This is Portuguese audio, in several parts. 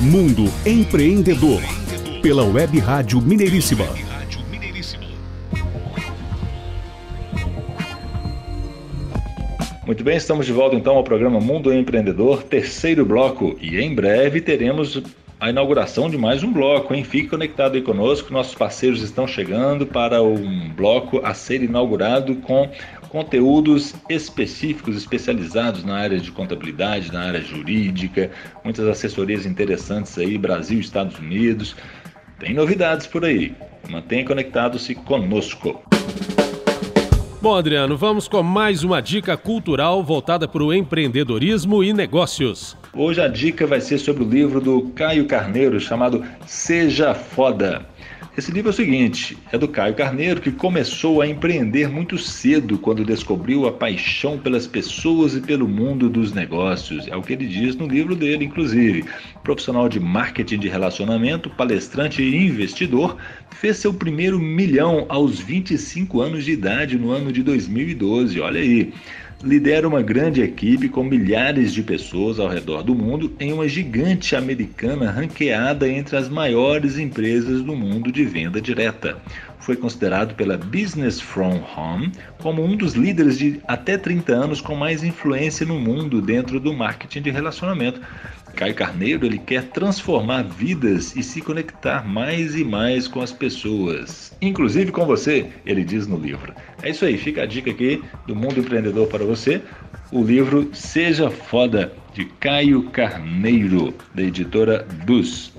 Mundo Empreendedor, pela Web Rádio Mineiríssima. Muito bem, estamos de volta então ao programa Mundo Empreendedor, terceiro bloco, e em breve teremos a inauguração de mais um bloco, hein? Fique conectado aí conosco, nossos parceiros estão chegando para um bloco a ser inaugurado com conteúdos específicos, especializados na área de contabilidade, na área jurídica, muitas assessorias interessantes aí, Brasil, Estados Unidos. Tem novidades por aí. Mantenha conectado-se conosco. Bom, Adriano, vamos com mais uma dica cultural voltada para o empreendedorismo e negócios. Hoje a dica vai ser sobre o livro do Caio Carneiro chamado Seja Foda. Esse livro é o seguinte: é do Caio Carneiro, que começou a empreender muito cedo quando descobriu a paixão pelas pessoas e pelo mundo dos negócios. É o que ele diz no livro dele, inclusive. Profissional de marketing de relacionamento, palestrante e investidor, fez seu primeiro milhão aos 25 anos de idade no ano de 2012. Olha aí lidera uma grande equipe com milhares de pessoas ao redor do mundo em uma gigante americana ranqueada entre as maiores empresas do mundo de venda direta. Foi considerado pela Business From Home como um dos líderes de até 30 anos com mais influência no mundo dentro do marketing de relacionamento. Caio Carneiro ele quer transformar vidas e se conectar mais e mais com as pessoas, inclusive com você, ele diz no livro. É isso aí, fica a dica aqui do Mundo Empreendedor para você. O livro Seja Foda, de Caio Carneiro, da editora Dus.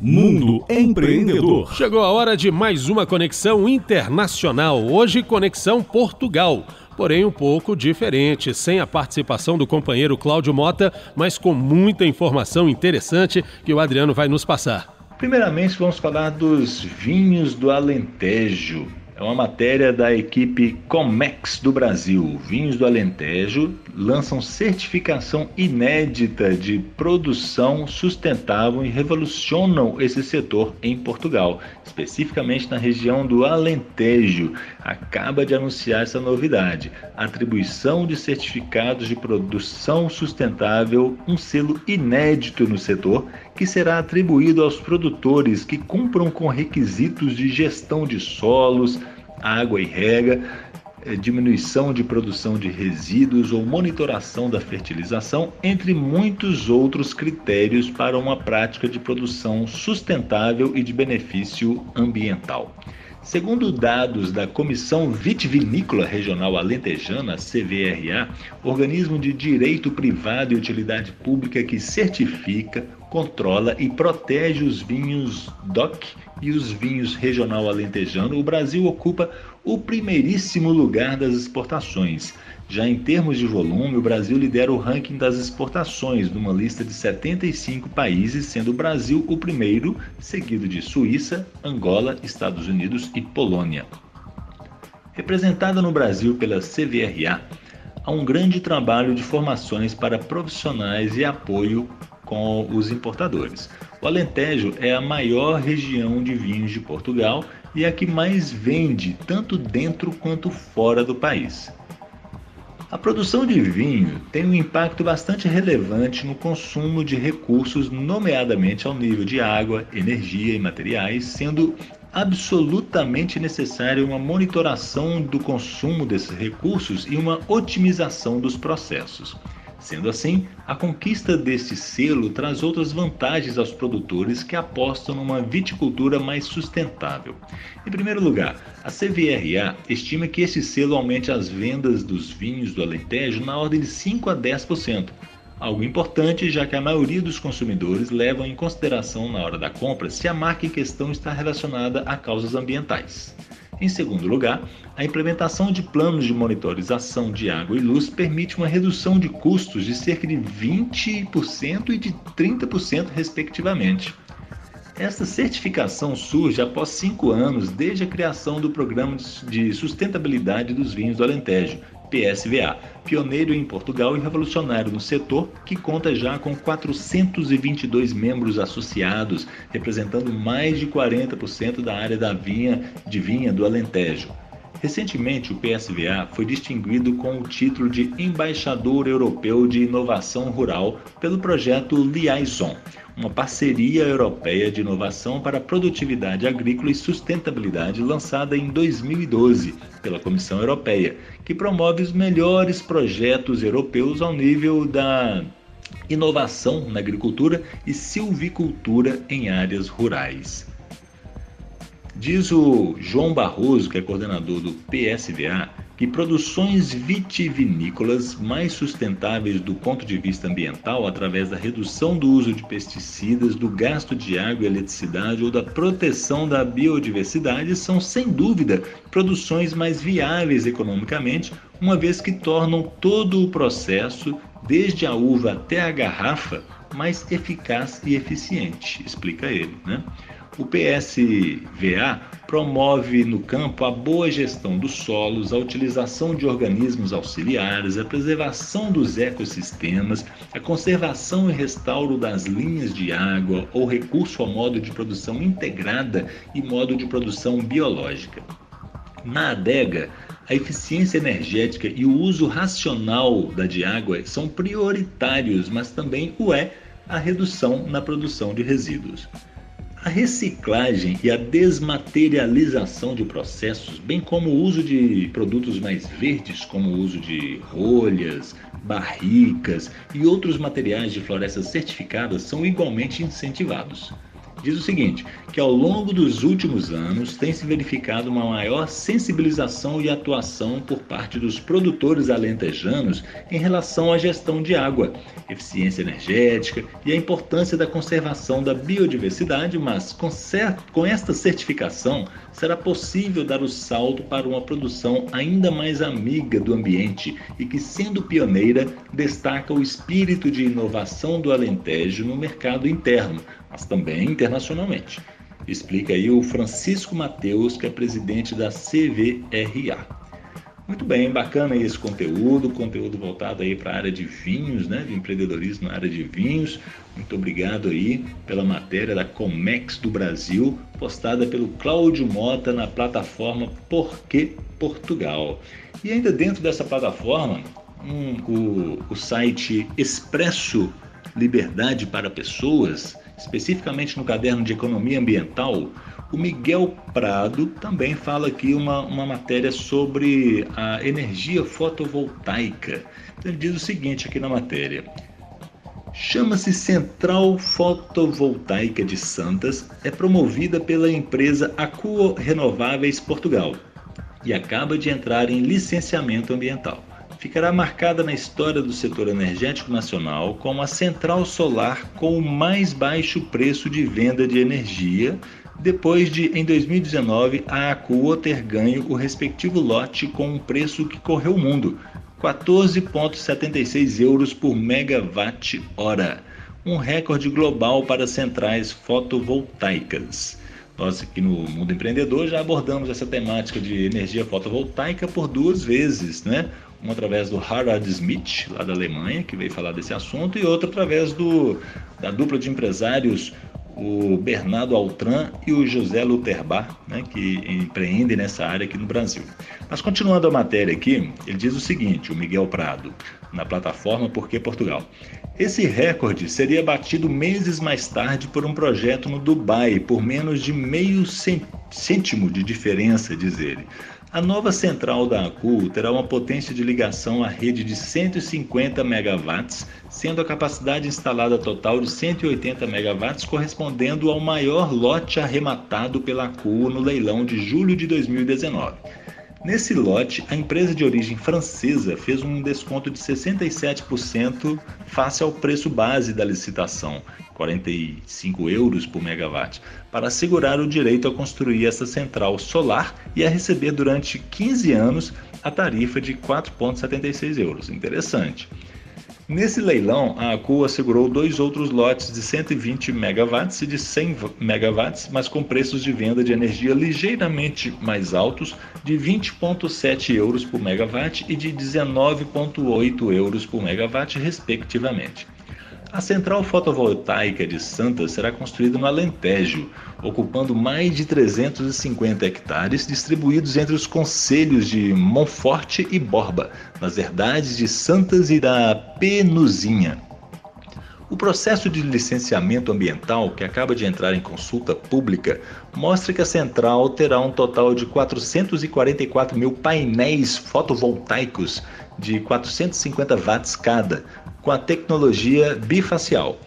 Mundo Empreendedor. Chegou a hora de mais uma conexão internacional. Hoje, Conexão Portugal porém um pouco diferente, sem a participação do companheiro Cláudio Mota, mas com muita informação interessante que o Adriano vai nos passar. Primeiramente, vamos falar dos vinhos do Alentejo. É uma matéria da equipe Comex do Brasil. Vinhos do Alentejo lançam certificação inédita de produção sustentável e revolucionam esse setor em Portugal, especificamente na região do Alentejo. Acaba de anunciar essa novidade: atribuição de certificados de produção sustentável, um selo inédito no setor que será atribuído aos produtores que cumpram com requisitos de gestão de solos, água e rega, eh, diminuição de produção de resíduos ou monitoração da fertilização, entre muitos outros critérios para uma prática de produção sustentável e de benefício ambiental. Segundo dados da Comissão Vitivinícola Regional Alentejana, CVRA, organismo de direito privado e utilidade pública que certifica, controla e protege os vinhos DOC e os vinhos regional alentejano, o Brasil ocupa o primeiríssimo lugar das exportações já em termos de volume, o Brasil lidera o ranking das exportações, numa lista de 75 países, sendo o Brasil o primeiro, seguido de Suíça, Angola, Estados Unidos e Polônia. Representada no Brasil pela CVRA, há um grande trabalho de formações para profissionais e apoio com os importadores. O Alentejo é a maior região de vinhos de Portugal e a que mais vende, tanto dentro quanto fora do país. A produção de vinho tem um impacto bastante relevante no consumo de recursos, nomeadamente ao nível de água, energia e materiais, sendo absolutamente necessária uma monitoração do consumo desses recursos e uma otimização dos processos. Sendo assim, a conquista deste selo traz outras vantagens aos produtores que apostam numa viticultura mais sustentável. Em primeiro lugar, a CVRA estima que este selo aumente as vendas dos vinhos do Alentejo na ordem de 5 a 10%. Algo importante, já que a maioria dos consumidores levam em consideração na hora da compra se a marca em questão está relacionada a causas ambientais. Em segundo lugar, a implementação de planos de monitorização de água e luz permite uma redução de custos de cerca de 20% e de 30%, respectivamente. Esta certificação surge após cinco anos desde a criação do Programa de Sustentabilidade dos Vinhos do Alentejo, PSVA, pioneiro em Portugal e revolucionário no setor, que conta já com 422 membros associados, representando mais de 40% da área da vinha de vinha do Alentejo. Recentemente, o PSVA foi distinguido com o título de Embaixador Europeu de Inovação Rural pelo projeto Liaison, uma parceria europeia de inovação para produtividade agrícola e sustentabilidade lançada em 2012 pela Comissão Europeia, que promove os melhores projetos europeus ao nível da inovação na agricultura e silvicultura em áreas rurais. Diz o João Barroso, que é coordenador do PSVA, que produções vitivinícolas mais sustentáveis do ponto de vista ambiental, através da redução do uso de pesticidas, do gasto de água e eletricidade ou da proteção da biodiversidade, são sem dúvida produções mais viáveis economicamente, uma vez que tornam todo o processo, desde a uva até a garrafa, mais eficaz e eficiente, explica ele. Né? O PSVA promove no campo a boa gestão dos solos, a utilização de organismos auxiliares, a preservação dos ecossistemas, a conservação e restauro das linhas de água ou recurso ao modo de produção integrada e modo de produção biológica. Na adega, a eficiência energética e o uso racional da de água são prioritários, mas também o é a redução na produção de resíduos. A reciclagem e a desmaterialização de processos, bem como o uso de produtos mais verdes, como o uso de rolhas, barricas e outros materiais de florestas certificadas, são igualmente incentivados diz o seguinte: que ao longo dos últimos anos tem se verificado uma maior sensibilização e atuação por parte dos produtores alentejanos em relação à gestão de água, eficiência energética e a importância da conservação da biodiversidade, mas com, com esta certificação será possível dar o salto para uma produção ainda mais amiga do ambiente e que, sendo pioneira, destaca o espírito de inovação do Alentejo no mercado interno, mas também internacionalmente. Explica aí o Francisco Mateus, que é presidente da CVRA. Muito bem, bacana esse conteúdo, conteúdo voltado aí para a área de vinhos, né, de empreendedorismo na área de vinhos. Muito obrigado aí pela matéria da Comex do Brasil, postada pelo Cláudio Mota na plataforma Porquê Portugal. E ainda dentro dessa plataforma, um, o, o site Expresso Liberdade para Pessoas especificamente no caderno de Economia Ambiental, o Miguel Prado também fala aqui uma, uma matéria sobre a energia fotovoltaica. Então, ele diz o seguinte aqui na matéria. Chama-se Central Fotovoltaica de Santas, é promovida pela empresa Acuo Renováveis Portugal e acaba de entrar em licenciamento ambiental ficará marcada na história do setor energético nacional como a central solar com o mais baixo preço de venda de energia, depois de, em 2019, a Acuo ter ganho o respectivo lote com um preço que correu o mundo, 14,76 euros por megawatt-hora, um recorde global para centrais fotovoltaicas. Nós aqui no Mundo Empreendedor já abordamos essa temática de energia fotovoltaica por duas vezes, né? Uma através do Harald Smith, lá da Alemanha, que veio falar desse assunto, e outra através do, da dupla de empresários, o Bernardo Altran e o José Luterbach, né, que empreendem nessa área aqui no Brasil. Mas continuando a matéria aqui, ele diz o seguinte, o Miguel Prado, na plataforma Porque Portugal. Esse recorde seria batido meses mais tarde por um projeto no Dubai, por menos de meio cêntimo de diferença, diz ele. A nova central da ACU terá uma potência de ligação à rede de 150 megawatts, sendo a capacidade instalada total de 180 megawatts, correspondendo ao maior lote arrematado pela ACU no leilão de julho de 2019. Nesse lote, a empresa de origem francesa fez um desconto de 67% face ao preço base da licitação, 45 euros por megawatt, para assegurar o direito a construir essa central solar e a receber durante 15 anos a tarifa de 4,76 euros. Interessante. Nesse leilão, a ACU assegurou dois outros lotes de 120 megawatts e de 100 megawatts, mas com preços de venda de energia ligeiramente mais altos, de 20,7 euros por megawatt e de 19,8 euros por megawatt, respectivamente. A central fotovoltaica de Santa será construída no Alentejo, ocupando mais de 350 hectares distribuídos entre os concelhos de Monforte e Borba, nas herdades de Santas e da Penuzinha. O processo de licenciamento ambiental, que acaba de entrar em consulta pública, mostra que a central terá um total de 444 mil painéis fotovoltaicos de 450 watts cada, com a tecnologia bifacial.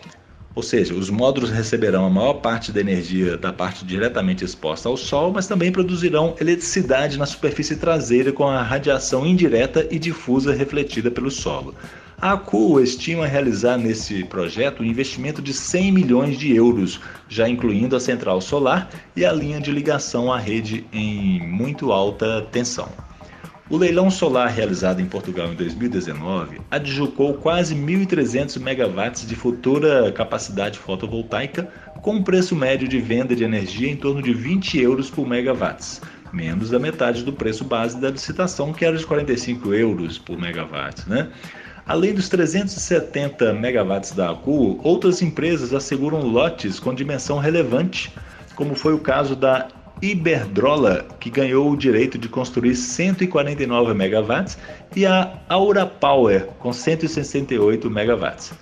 Ou seja, os módulos receberão a maior parte da energia da parte diretamente exposta ao Sol, mas também produzirão eletricidade na superfície traseira com a radiação indireta e difusa refletida pelo solo. A ACU estima realizar nesse projeto um investimento de 100 milhões de euros, já incluindo a central solar e a linha de ligação à rede em muito alta tensão. O leilão solar realizado em Portugal em 2019 adjudicou quase 1.300 megawatts de futura capacidade fotovoltaica, com um preço médio de venda de energia em torno de 20 euros por megawatts, menos da metade do preço base da licitação, que era de 45 euros por megawatt. Né? Além dos 370 megawatts da ACU, outras empresas asseguram lotes com dimensão relevante, como foi o caso da Iberdrola, que ganhou o direito de construir 149 megawatts, e a Aura Power, com 168 megawatts.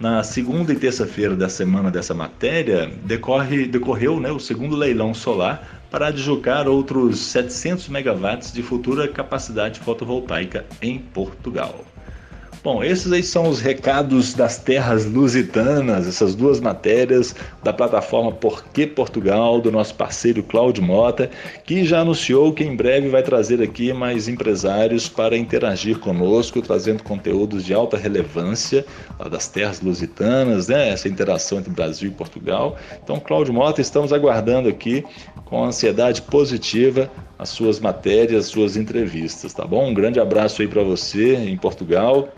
Na segunda e terça-feira da semana dessa matéria, decorre, decorreu né, o segundo leilão solar para adjudicar outros 700 megawatts de futura capacidade fotovoltaica em Portugal. Bom, esses aí são os recados das terras lusitanas, essas duas matérias da plataforma Porquê Portugal, do nosso parceiro Cláudio Mota, que já anunciou que em breve vai trazer aqui mais empresários para interagir conosco, trazendo conteúdos de alta relevância das terras lusitanas, né? essa interação entre Brasil e Portugal. Então, Cláudio Mota, estamos aguardando aqui com ansiedade positiva as suas matérias, as suas entrevistas, tá bom? Um grande abraço aí para você em Portugal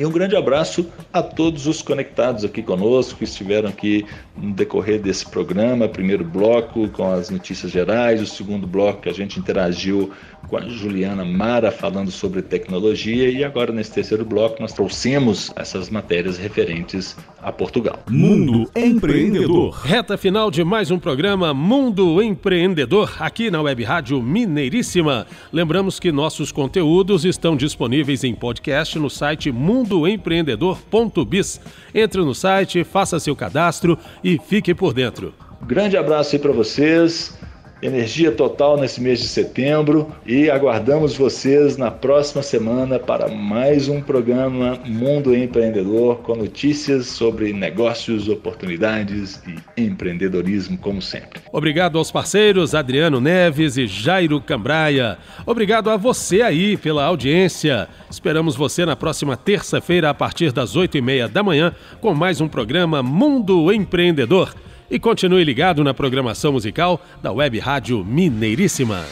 e um grande abraço a todos os conectados aqui conosco, que estiveram aqui no decorrer desse programa. Primeiro bloco com as notícias gerais, o segundo bloco que a gente interagiu com a Juliana Mara falando sobre tecnologia e agora nesse terceiro bloco nós trouxemos essas matérias referentes a Portugal. Mundo Empreendedor. Reta final de mais um programa Mundo Empreendedor aqui na Web Rádio Mineiríssima. Lembramos que nossos conteúdos estão disponíveis em podcast no site mundoempreendedor.biz. Entre no site, faça seu cadastro e fique por dentro. Grande abraço aí para vocês energia total nesse mês de setembro e aguardamos vocês na próxima semana para mais um programa Mundo Empreendedor com notícias sobre negócios, oportunidades e empreendedorismo, como sempre. Obrigado aos parceiros Adriano Neves e Jairo Cambraia. Obrigado a você aí pela audiência. Esperamos você na próxima terça-feira a partir das oito e meia da manhã com mais um programa Mundo Empreendedor. E continue ligado na programação musical da Web Rádio Mineiríssima.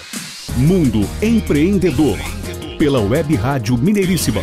Mundo Empreendedor. Pela Web Rádio Mineiríssima.